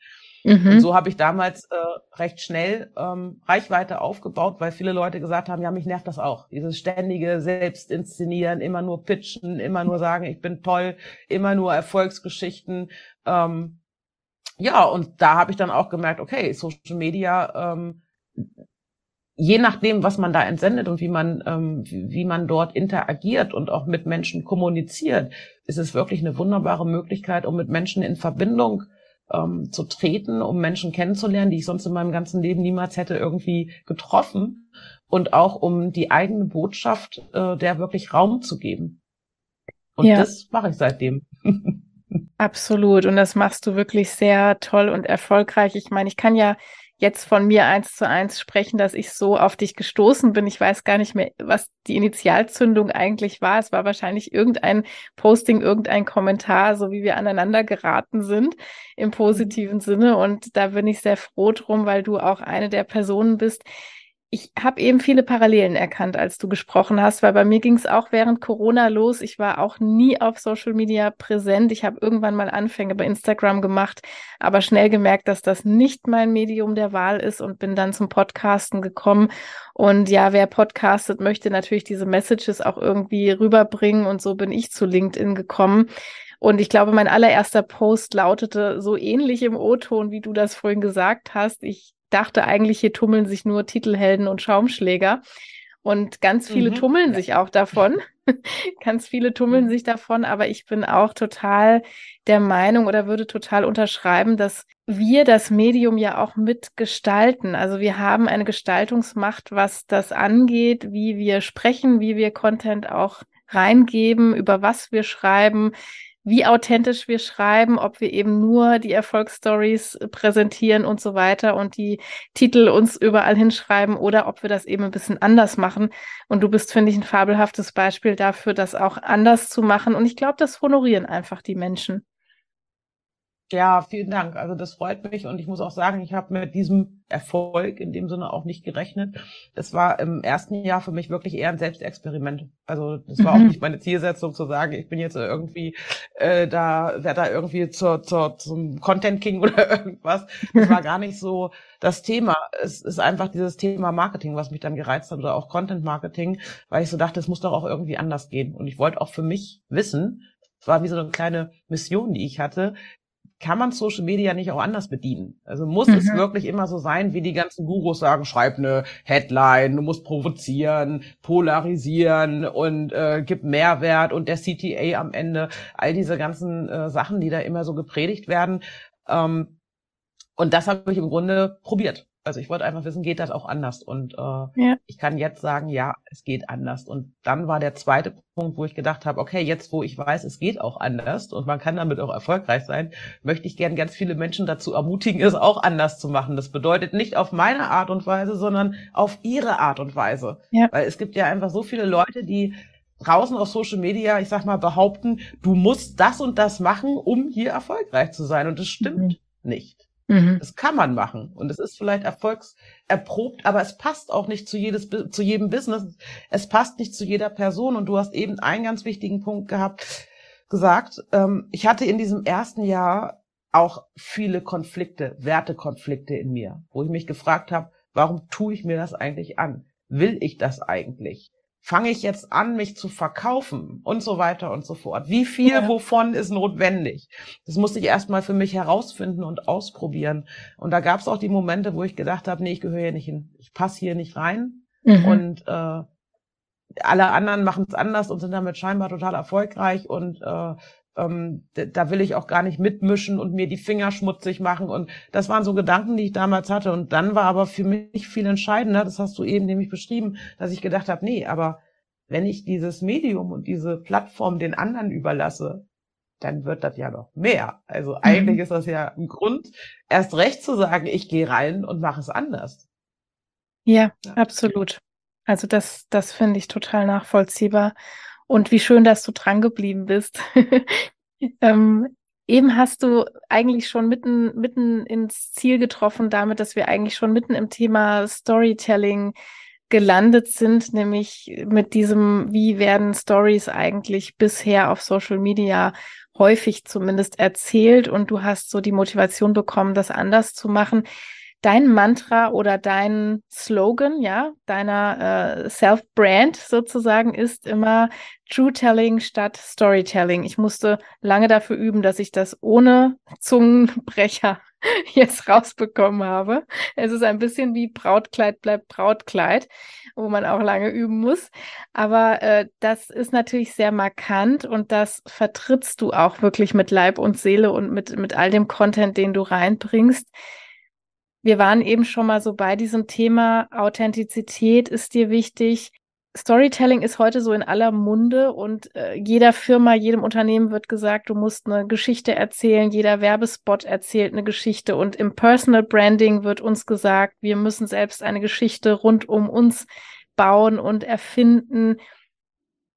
B: Mhm. Und so habe ich damals äh, recht schnell ähm, Reichweite aufgebaut, weil viele Leute gesagt haben, ja, mich nervt das auch. Dieses ständige Selbstinszenieren, immer nur pitchen, immer nur sagen, ich bin toll, immer nur Erfolgsgeschichten. Ähm, ja, und da habe ich dann auch gemerkt, okay, Social Media ähm, je nachdem, was man da entsendet und wie man, ähm, wie man dort interagiert und auch mit Menschen kommuniziert, ist es wirklich eine wunderbare Möglichkeit, um mit Menschen in Verbindung ähm, zu treten, um Menschen kennenzulernen, die ich sonst in meinem ganzen Leben niemals hätte irgendwie getroffen und auch um die eigene Botschaft äh, der wirklich Raum zu geben. Und ja. das mache ich seitdem.
A: Absolut. Und das machst du wirklich sehr toll und erfolgreich. Ich meine, ich kann ja jetzt von mir eins zu eins sprechen, dass ich so auf dich gestoßen bin. Ich weiß gar nicht mehr, was die Initialzündung eigentlich war. Es war wahrscheinlich irgendein Posting, irgendein Kommentar, so wie wir aneinander geraten sind im positiven Sinne. Und da bin ich sehr froh drum, weil du auch eine der Personen bist, ich habe eben viele Parallelen erkannt, als du gesprochen hast, weil bei mir ging es auch während Corona los. Ich war auch nie auf Social Media präsent. Ich habe irgendwann mal Anfänge bei Instagram gemacht, aber schnell gemerkt, dass das nicht mein Medium der Wahl ist und bin dann zum Podcasten gekommen. Und ja, wer podcastet, möchte natürlich diese Messages auch irgendwie rüberbringen und so bin ich zu LinkedIn gekommen. Und ich glaube, mein allererster Post lautete so ähnlich im O-Ton, wie du das vorhin gesagt hast. Ich dachte eigentlich, hier tummeln sich nur Titelhelden und Schaumschläger. Und ganz viele mhm. tummeln sich auch davon. ganz viele tummeln mhm. sich davon, aber ich bin auch total der Meinung oder würde total unterschreiben, dass wir das Medium ja auch mitgestalten. Also wir haben eine Gestaltungsmacht, was das angeht, wie wir sprechen, wie wir Content auch reingeben, über was wir schreiben, wie authentisch wir schreiben, ob wir eben nur die Erfolgsstories präsentieren und so weiter und die Titel uns überall hinschreiben oder ob wir das eben ein bisschen anders machen. Und du bist, finde ich, ein fabelhaftes Beispiel dafür, das auch anders zu machen. Und ich glaube, das honorieren einfach die Menschen.
B: Ja, vielen Dank. Also das freut mich und ich muss auch sagen, ich habe mit diesem Erfolg in dem Sinne auch nicht gerechnet. Es war im ersten Jahr für mich wirklich eher ein Selbstexperiment. Also das war mhm. auch nicht meine Zielsetzung zu sagen, ich bin jetzt irgendwie äh, da, werde da irgendwie zur, zur, zum Content King oder irgendwas. Das war gar nicht so das Thema. Es ist einfach dieses Thema Marketing, was mich dann gereizt hat oder auch Content Marketing, weil ich so dachte, es muss doch auch irgendwie anders gehen. Und ich wollte auch für mich wissen, es war wie so eine kleine Mission, die ich hatte, kann man Social Media nicht auch anders bedienen? Also muss mhm. es wirklich immer so sein, wie die ganzen Gurus sagen, schreib eine Headline, du musst provozieren, polarisieren und äh, gib Mehrwert und der CTA am Ende, all diese ganzen äh, Sachen, die da immer so gepredigt werden. Ähm, und das habe ich im Grunde probiert. Also ich wollte einfach wissen, geht das auch anders? Und äh, ja. ich kann jetzt sagen, ja, es geht anders. Und dann war der zweite Punkt, wo ich gedacht habe, okay, jetzt wo ich weiß, es geht auch anders und man kann damit auch erfolgreich sein, möchte ich gern ganz viele Menschen dazu ermutigen, es auch anders zu machen. Das bedeutet nicht auf meine Art und Weise, sondern auf ihre Art und Weise. Ja. Weil es gibt ja einfach so viele Leute, die draußen auf Social Media, ich sag mal, behaupten, du musst das und das machen, um hier erfolgreich zu sein. Und das stimmt mhm. nicht. Mhm. Das kann man machen und es ist vielleicht erfolgserprobt, aber es passt auch nicht zu, jedes, zu jedem Business. Es passt nicht zu jeder Person und du hast eben einen ganz wichtigen Punkt gehabt, gesagt. Ähm, ich hatte in diesem ersten Jahr auch viele Konflikte, Wertekonflikte in mir, wo ich mich gefragt habe, warum tue ich mir das eigentlich an? Will ich das eigentlich? Fange ich jetzt an, mich zu verkaufen und so weiter und so fort. Wie viel ja. wovon ist notwendig? Das musste ich erstmal für mich herausfinden und ausprobieren. Und da gab es auch die Momente, wo ich gedacht habe, nee, ich gehöre hier nicht hin. Ich passe hier nicht rein. Mhm. Und äh, alle anderen machen es anders und sind damit scheinbar total erfolgreich und äh, ähm, da will ich auch gar nicht mitmischen und mir die Finger schmutzig machen. Und das waren so Gedanken, die ich damals hatte. Und dann war aber für mich viel entscheidender, das hast du eben nämlich beschrieben, dass ich gedacht habe, nee, aber wenn ich dieses Medium und diese Plattform den anderen überlasse, dann wird das ja noch mehr. Also mhm. eigentlich ist das ja ein Grund, erst recht zu sagen, ich gehe rein und mache es anders.
A: Ja, ja, absolut. Also das, das finde ich total nachvollziehbar. Und wie schön, dass du dran geblieben bist. ähm, eben hast du eigentlich schon mitten, mitten ins Ziel getroffen, damit, dass wir eigentlich schon mitten im Thema Storytelling gelandet sind, nämlich mit diesem, wie werden Stories eigentlich bisher auf Social Media häufig zumindest erzählt und du hast so die Motivation bekommen, das anders zu machen dein Mantra oder dein Slogan, ja, deiner äh, Self-Brand sozusagen ist immer True Telling statt Storytelling. Ich musste lange dafür üben, dass ich das ohne Zungenbrecher jetzt rausbekommen habe. Es ist ein bisschen wie Brautkleid bleibt Brautkleid, wo man auch lange üben muss. Aber äh, das ist natürlich sehr markant und das vertrittst du auch wirklich mit Leib und Seele und mit, mit all dem Content, den du reinbringst. Wir waren eben schon mal so bei diesem Thema Authentizität ist dir wichtig. Storytelling ist heute so in aller Munde und äh, jeder Firma, jedem Unternehmen wird gesagt, du musst eine Geschichte erzählen, jeder Werbespot erzählt eine Geschichte und im Personal Branding wird uns gesagt, wir müssen selbst eine Geschichte rund um uns bauen und erfinden.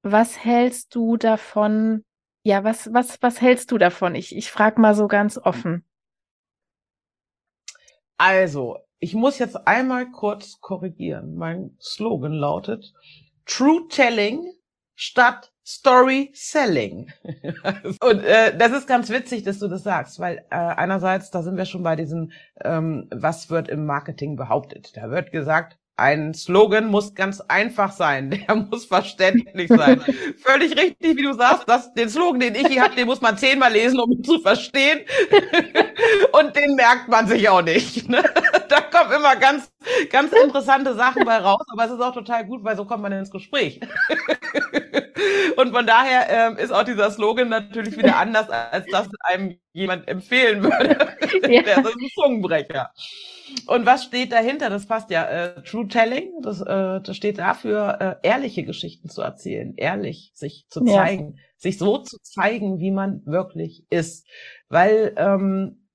A: Was hältst du davon? Ja, was, was, was hältst du davon? Ich, ich frage mal so ganz offen.
B: Also, ich muss jetzt einmal kurz korrigieren. Mein Slogan lautet, True Telling statt Story Selling. und äh, das ist ganz witzig, dass du das sagst, weil äh, einerseits, da sind wir schon bei diesem, ähm, was wird im Marketing behauptet. Da wird gesagt, ein Slogan muss ganz einfach sein, der muss verständlich sein. Völlig richtig, wie du sagst, dass den Slogan, den ich hier habe, den muss man zehnmal lesen, um ihn zu verstehen. Und den merkt man sich auch nicht. Ne? Da kommen immer ganz, ganz interessante Sachen bei raus, aber es ist auch total gut, weil so kommt man ins Gespräch. Und von daher ähm, ist auch dieser Slogan natürlich wieder anders, als das einem jemand empfehlen würde. Ja. Der ist ein Zungenbrecher. Und was steht dahinter? Das passt ja. Äh, True Telling, das, äh, das steht dafür, äh, ehrliche Geschichten zu erzählen, ehrlich sich zu zeigen, ja. sich so zu zeigen, wie man wirklich ist. Weil ähm,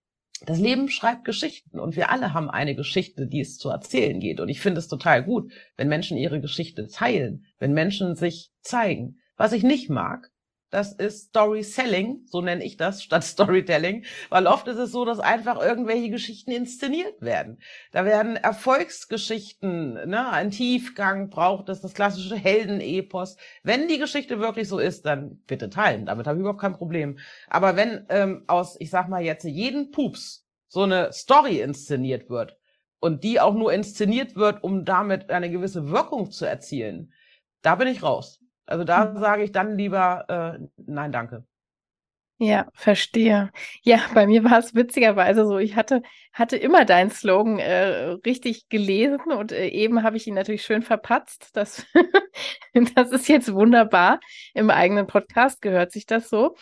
B: das Leben schreibt Geschichten und wir alle haben eine Geschichte, die es zu erzählen geht. Und ich finde es total gut, wenn Menschen ihre Geschichte teilen, wenn Menschen sich zeigen. Was ich nicht mag, das ist Story Selling, so nenne ich das, statt Storytelling, weil oft ist es so, dass einfach irgendwelche Geschichten inszeniert werden. Da werden Erfolgsgeschichten, ne, ein Tiefgang braucht es, das klassische Heldenepos. Wenn die Geschichte wirklich so ist, dann bitte teilen, damit habe ich überhaupt kein Problem. Aber wenn ähm, aus, ich sag mal jetzt, jeden Pups so eine Story inszeniert wird und die auch nur inszeniert wird, um damit eine gewisse Wirkung zu erzielen, da bin ich raus. Also da mhm. sage ich dann lieber äh, nein, danke.
A: Ja, verstehe. Ja, bei mir war es witzigerweise so, ich hatte, hatte immer deinen Slogan äh, richtig gelesen und äh, eben habe ich ihn natürlich schön verpatzt. Das, das ist jetzt wunderbar. Im eigenen Podcast gehört sich das so.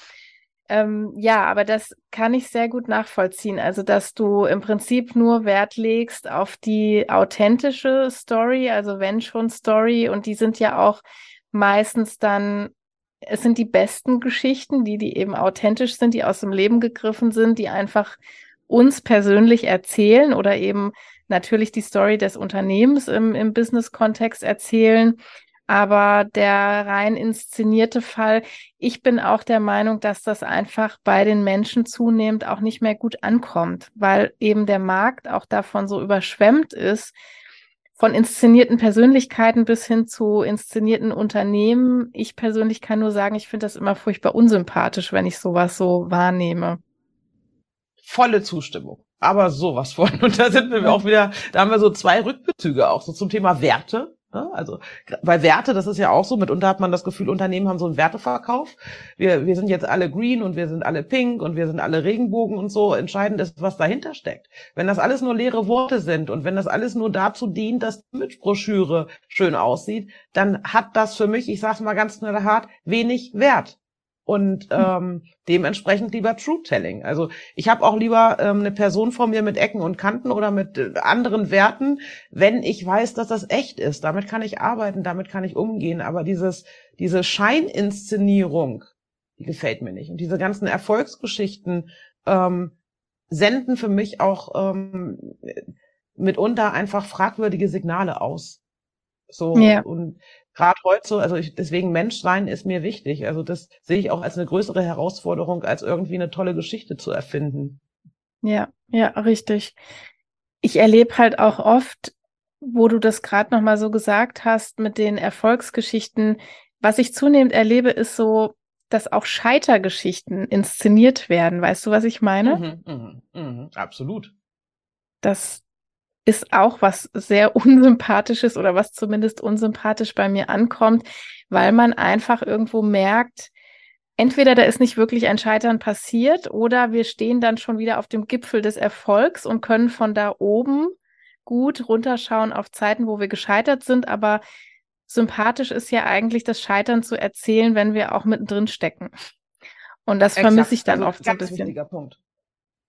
A: Ähm, ja, aber das kann ich sehr gut nachvollziehen. Also, dass du im Prinzip nur Wert legst auf die authentische Story, also wenn schon Story, und die sind ja auch meistens dann, es sind die besten Geschichten, die, die eben authentisch sind, die aus dem Leben gegriffen sind, die einfach uns persönlich erzählen oder eben natürlich die Story des Unternehmens im, im Business-Kontext erzählen. Aber der rein inszenierte Fall, ich bin auch der Meinung, dass das einfach bei den Menschen zunehmend auch nicht mehr gut ankommt, weil eben der Markt auch davon so überschwemmt ist, von inszenierten Persönlichkeiten bis hin zu inszenierten Unternehmen. Ich persönlich kann nur sagen, ich finde das immer furchtbar unsympathisch, wenn ich sowas so wahrnehme.
B: Volle Zustimmung. Aber sowas von. Und da sind wir auch wieder, da haben wir so zwei Rückbezüge auch so zum Thema Werte. Ne? Also bei Werte, das ist ja auch so, mitunter hat man das Gefühl, Unternehmen haben so einen Werteverkauf. Wir, wir sind jetzt alle green und wir sind alle pink und wir sind alle Regenbogen und so. Entscheidend ist, was dahinter steckt. Wenn das alles nur leere Worte sind und wenn das alles nur dazu dient, dass die Imagebroschüre schön aussieht, dann hat das für mich, ich sag's mal ganz knallhart, wenig Wert und hm. ähm, dementsprechend lieber Truth-Telling. Also ich habe auch lieber ähm, eine Person vor mir mit Ecken und Kanten oder mit äh, anderen Werten, wenn ich weiß, dass das echt ist. Damit kann ich arbeiten, damit kann ich umgehen. Aber dieses diese Scheininszenierung, die gefällt mir nicht. Und diese ganzen Erfolgsgeschichten ähm, senden für mich auch ähm, mitunter einfach fragwürdige Signale aus. So ja. und gerade heute so, also ich, deswegen Menschsein ist mir wichtig. Also das sehe ich auch als eine größere Herausforderung, als irgendwie eine tolle Geschichte zu erfinden.
A: Ja, ja, richtig. Ich erlebe halt auch oft, wo du das gerade nochmal so gesagt hast mit den Erfolgsgeschichten, was ich zunehmend erlebe, ist so, dass auch Scheitergeschichten inszeniert werden. Weißt du, was ich meine?
B: Mhm, mh, mh, absolut.
A: Das, ist auch was sehr unsympathisches oder was zumindest unsympathisch bei mir ankommt, weil man einfach irgendwo merkt, entweder da ist nicht wirklich ein Scheitern passiert oder wir stehen dann schon wieder auf dem Gipfel des Erfolgs und können von da oben gut runterschauen auf Zeiten, wo wir gescheitert sind, aber sympathisch ist ja eigentlich das Scheitern zu erzählen, wenn wir auch mittendrin stecken. Und das Exakt. vermisse ich dann also oft so ein bisschen. Wichtiger Punkt.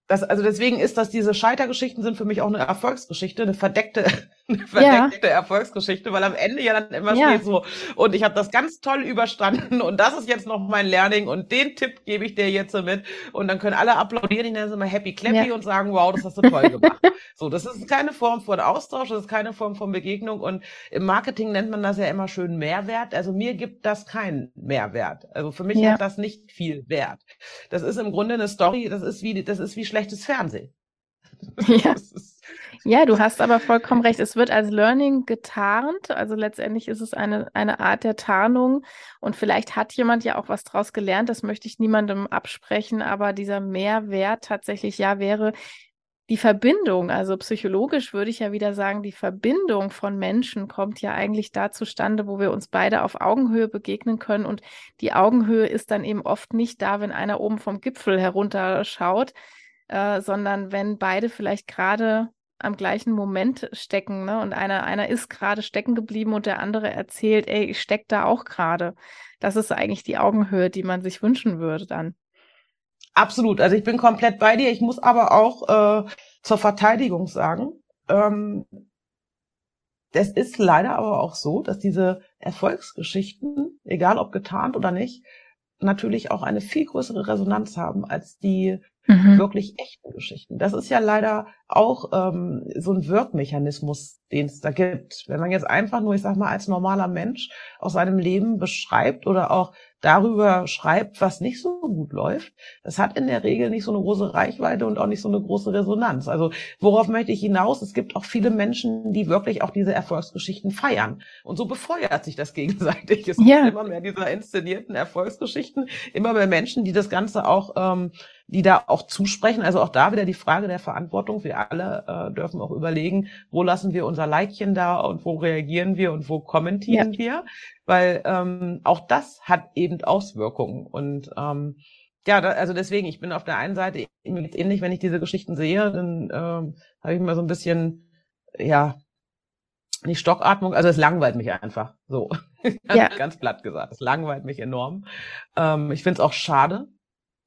B: Das, also deswegen ist das, diese Scheitergeschichten sind für mich auch eine Erfolgsgeschichte, eine verdeckte, eine verdeckte ja. Erfolgsgeschichte, weil am Ende ja dann immer ja. steht so, und ich habe das ganz toll überstanden und das ist jetzt noch mein Learning und den Tipp gebe ich dir jetzt mit und dann können alle applaudieren, ich nenne es immer Happy Clappy ja. und sagen, wow, das hast du toll gemacht. so, das ist keine Form von Austausch, das ist keine Form von Begegnung und im Marketing nennt man das ja immer schön Mehrwert. Also mir gibt das keinen Mehrwert. Also für mich hat das nicht viel Wert. Das ist im Grunde eine Story, das ist wie, das ist wie schlechtes Fernsehen.
A: Ja. ja, du hast aber vollkommen recht. Es wird als Learning getarnt. Also letztendlich ist es eine, eine Art der Tarnung. Und vielleicht hat jemand ja auch was draus gelernt. Das möchte ich niemandem absprechen. Aber dieser Mehrwert tatsächlich ja wäre, die Verbindung, also psychologisch würde ich ja wieder sagen, die Verbindung von Menschen kommt ja eigentlich da zustande, wo wir uns beide auf Augenhöhe begegnen können. Und die Augenhöhe ist dann eben oft nicht da, wenn einer oben vom Gipfel herunterschaut, äh, sondern wenn beide vielleicht gerade am gleichen Moment stecken, ne? Und einer, einer ist gerade stecken geblieben und der andere erzählt, ey, ich steck da auch gerade. Das ist eigentlich die Augenhöhe, die man sich wünschen würde dann.
B: Absolut. Also ich bin komplett bei dir. Ich muss aber auch äh, zur Verteidigung sagen, ähm, es ist leider aber auch so, dass diese Erfolgsgeschichten, egal ob getarnt oder nicht, natürlich auch eine viel größere Resonanz haben als die mhm. wirklich echten Geschichten. Das ist ja leider auch ähm, so ein Wirkmechanismus, den es da gibt. Wenn man jetzt einfach nur, ich sag mal, als normaler Mensch aus seinem Leben beschreibt oder auch darüber schreibt, was nicht so gut läuft, das hat in der Regel nicht so eine große Reichweite und auch nicht so eine große Resonanz. Also worauf möchte ich hinaus? Es gibt auch viele Menschen, die wirklich auch diese Erfolgsgeschichten feiern. Und so befeuert sich das gegenseitig. Es ja. gibt immer mehr dieser inszenierten Erfolgsgeschichten, immer mehr Menschen, die das Ganze auch, ähm, die da auch zusprechen. Also auch da wieder die Frage der Verantwortung. Wir alle äh, dürfen auch überlegen, wo lassen wir unser Likechen da und wo reagieren wir und wo kommentieren ja. wir weil ähm, auch das hat eben Auswirkungen. Und ähm, ja, da, also deswegen, ich bin auf der einen Seite ähnlich, wenn ich diese Geschichten sehe, dann ähm, habe ich immer so ein bisschen, ja, nicht Stockatmung, also es langweilt mich einfach. So, ja. ganz platt gesagt, es langweilt mich enorm. Ähm, ich finde es auch schade,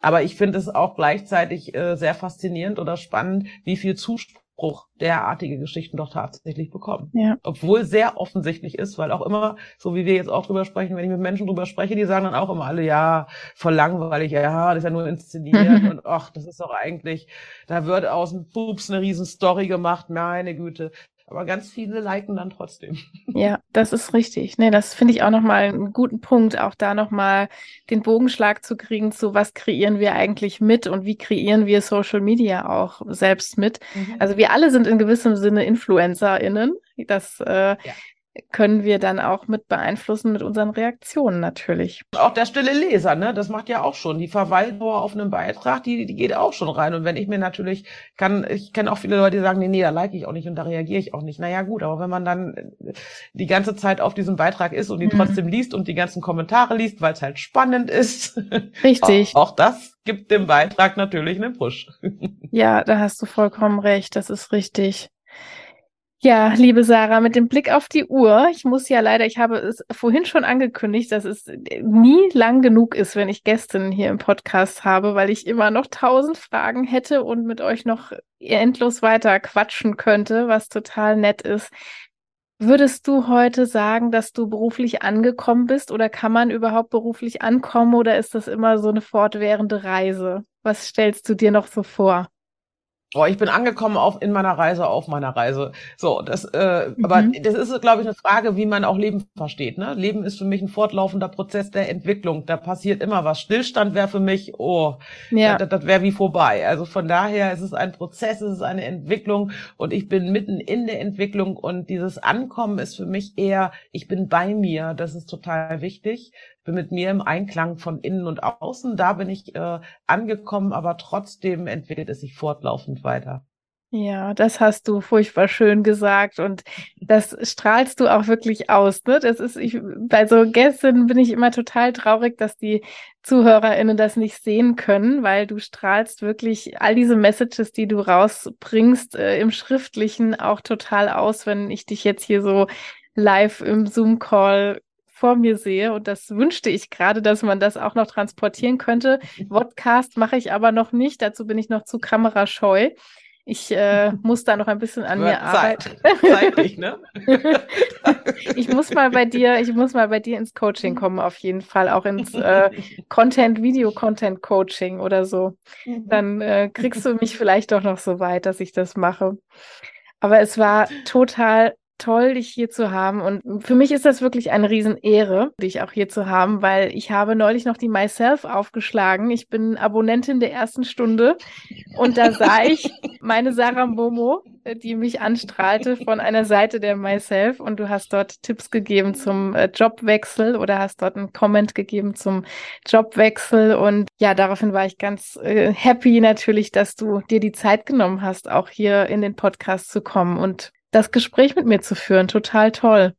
B: aber ich finde es auch gleichzeitig äh, sehr faszinierend oder spannend, wie viel Zuspruch derartige Geschichten doch tatsächlich bekommen. Ja. Obwohl sehr offensichtlich ist, weil auch immer, so wie wir jetzt auch drüber sprechen, wenn ich mit Menschen drüber spreche, die sagen dann auch immer alle, ja, voll langweilig, ja, das ist ja nur inszeniert und ach, das ist doch eigentlich, da wird aus dem Pups eine riesen Story gemacht, meine Güte. Aber ganz viele liken dann trotzdem.
A: Ja, das ist richtig. Nee, das finde ich auch nochmal einen guten Punkt, auch da nochmal den Bogenschlag zu kriegen zu, was kreieren wir eigentlich mit und wie kreieren wir Social Media auch selbst mit. Mhm. Also wir alle sind in gewissem Sinne InfluencerInnen. Das äh, ja können wir dann auch mit beeinflussen mit unseren Reaktionen natürlich.
B: Auch der stille Leser, ne, das macht ja auch schon. Die Verweildauer auf einem Beitrag, die, die geht auch schon rein. Und wenn ich mir natürlich kann, ich kenne auch viele Leute, die sagen, nee, nee, da like ich auch nicht und da reagiere ich auch nicht. Naja, gut, aber wenn man dann die ganze Zeit auf diesem Beitrag ist und ihn mhm. trotzdem liest und die ganzen Kommentare liest, weil es halt spannend ist.
A: Richtig.
B: auch, auch das gibt dem Beitrag natürlich einen Push.
A: ja, da hast du vollkommen recht. Das ist richtig. Ja, liebe Sarah, mit dem Blick auf die Uhr, ich muss ja leider, ich habe es vorhin schon angekündigt, dass es nie lang genug ist, wenn ich Gästinnen hier im Podcast habe, weil ich immer noch tausend Fragen hätte und mit euch noch endlos weiter quatschen könnte, was total nett ist. Würdest du heute sagen, dass du beruflich angekommen bist oder kann man überhaupt beruflich ankommen oder ist das immer so eine fortwährende Reise? Was stellst du dir noch so vor?
B: Oh, ich bin angekommen auf in meiner Reise, auf meiner Reise. So, das, äh, mhm. aber das ist, glaube ich, eine Frage, wie man auch Leben versteht. Ne? Leben ist für mich ein fortlaufender Prozess der Entwicklung. Da passiert immer was. Stillstand wäre für mich, oh, ja. das, das wäre wie vorbei. Also von daher ist es ein Prozess, es ist eine Entwicklung und ich bin mitten in der Entwicklung und dieses Ankommen ist für mich eher, ich bin bei mir. Das ist total wichtig bin mit mir im Einklang von innen und außen. Da bin ich äh, angekommen, aber trotzdem entwickelt es sich fortlaufend weiter.
A: Ja, das hast du furchtbar schön gesagt und das strahlst du auch wirklich aus. Ne? Das ist, ich, bei so Gästen bin ich immer total traurig, dass die ZuhörerInnen das nicht sehen können, weil du strahlst wirklich all diese Messages, die du rausbringst, äh, im Schriftlichen auch total aus, wenn ich dich jetzt hier so live im Zoom-Call vor mir sehe. Und das wünschte ich gerade, dass man das auch noch transportieren könnte. Podcast mache ich aber noch nicht. Dazu bin ich noch zu kamerascheu. Ich äh, muss da noch ein bisschen an mir arbeiten. Zeitlich, ne? ich muss mal bei dir, ich muss mal bei dir ins Coaching kommen, auf jeden Fall, auch ins äh, Content, Video-Content Coaching oder so. Mhm. Dann äh, kriegst du mich vielleicht doch noch so weit, dass ich das mache. Aber es war total toll, dich hier zu haben. Und für mich ist das wirklich eine Riesenehre, dich auch hier zu haben, weil ich habe neulich noch die Myself aufgeschlagen. Ich bin Abonnentin der ersten Stunde und da sah ich meine Sarah Momo, die mich anstrahlte von einer Seite der Myself und du hast dort Tipps gegeben zum äh, Jobwechsel oder hast dort einen Comment gegeben zum Jobwechsel und ja, daraufhin war ich ganz äh, happy natürlich, dass du dir die Zeit genommen hast, auch hier in den Podcast zu kommen und das Gespräch mit mir zu führen. Total toll.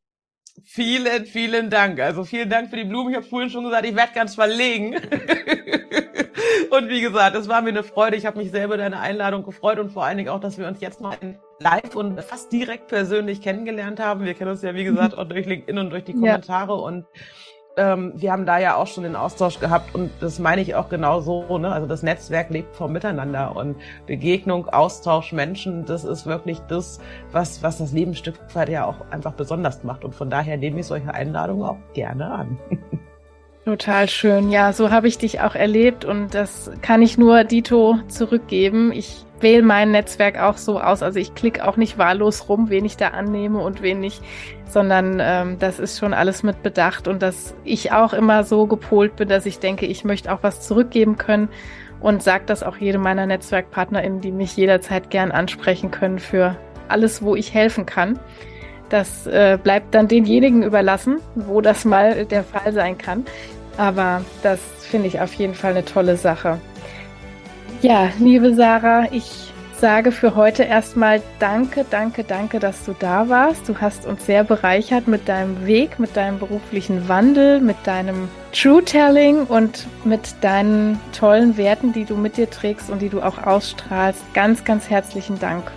B: Vielen, vielen Dank. Also vielen Dank für die Blumen. Ich habe vorhin schon gesagt, ich werde ganz verlegen. und wie gesagt, es war mir eine Freude. Ich habe mich selber deine Einladung gefreut und vor allen Dingen auch, dass wir uns jetzt mal live und fast direkt persönlich kennengelernt haben. Wir kennen uns ja, wie gesagt, auch durch LinkedIn und durch die Kommentare ja. und ähm, wir haben da ja auch schon den Austausch gehabt und das meine ich auch genau so. Ne? Also das Netzwerk lebt vom Miteinander und Begegnung, Austausch, Menschen, das ist wirklich das, was, was das Leben ein Stück weit ja auch einfach besonders macht. Und von daher nehme ich solche Einladungen auch gerne an.
A: Total schön. Ja, so habe ich dich auch erlebt und das kann ich nur Dito zurückgeben. Ich wähle mein Netzwerk auch so aus. Also ich klicke auch nicht wahllos rum, wen ich da annehme und wen nicht, sondern ähm, das ist schon alles mit Bedacht und dass ich auch immer so gepolt bin, dass ich denke, ich möchte auch was zurückgeben können und sage das auch jedem meiner NetzwerkpartnerInnen, die mich jederzeit gern ansprechen können für alles, wo ich helfen kann. Das äh, bleibt dann denjenigen überlassen, wo das mal der Fall sein kann. Aber das finde ich auf jeden Fall eine tolle Sache. Ja, liebe Sarah, ich sage für heute erstmal danke, danke, danke, dass du da warst. Du hast uns sehr bereichert mit deinem Weg, mit deinem beruflichen Wandel, mit deinem True-Telling und mit deinen tollen Werten, die du mit dir trägst und die du auch ausstrahlst. Ganz, ganz herzlichen Dank.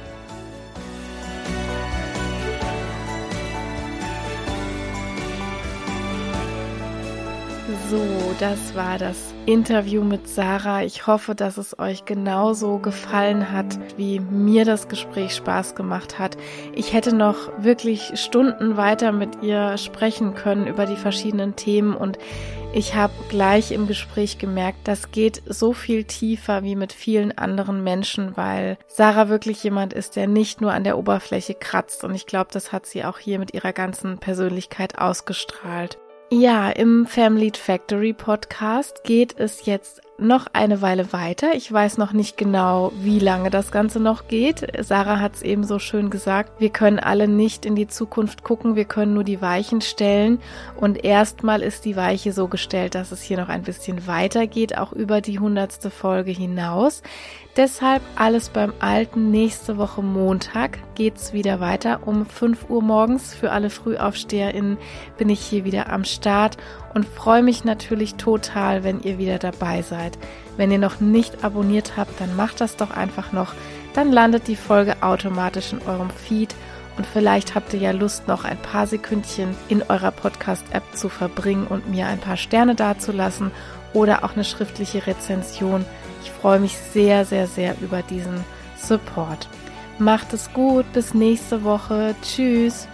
A: So, das war das Interview mit Sarah. Ich hoffe, dass es euch genauso gefallen hat, wie mir das Gespräch Spaß gemacht hat. Ich hätte noch wirklich Stunden weiter mit ihr sprechen können über die verschiedenen Themen und ich habe gleich im Gespräch gemerkt, das geht so viel tiefer wie mit vielen anderen Menschen, weil Sarah wirklich jemand ist, der nicht nur an der Oberfläche kratzt und ich glaube, das hat sie auch hier mit ihrer ganzen Persönlichkeit ausgestrahlt. Ja, im Family Factory Podcast geht es jetzt noch eine Weile weiter. Ich weiß noch nicht genau, wie lange das Ganze noch geht. Sarah hat es eben so schön gesagt. Wir können alle nicht in die Zukunft gucken. Wir können nur die Weichen stellen. Und erstmal ist die Weiche so gestellt, dass es hier noch ein bisschen weitergeht, auch über die hundertste Folge hinaus. Deshalb alles beim Alten. Nächste Woche Montag geht's wieder weiter. Um 5 Uhr morgens für alle FrühaufsteherInnen bin ich hier wieder am Start und freue mich natürlich total, wenn ihr wieder dabei seid. Wenn ihr noch nicht abonniert habt, dann macht das doch einfach noch. Dann landet die Folge automatisch in eurem Feed und vielleicht habt ihr ja Lust, noch ein paar Sekündchen in eurer Podcast-App zu verbringen und mir ein paar Sterne dazulassen oder auch eine schriftliche Rezension ich freue mich sehr, sehr, sehr über diesen Support. Macht es gut, bis nächste Woche. Tschüss.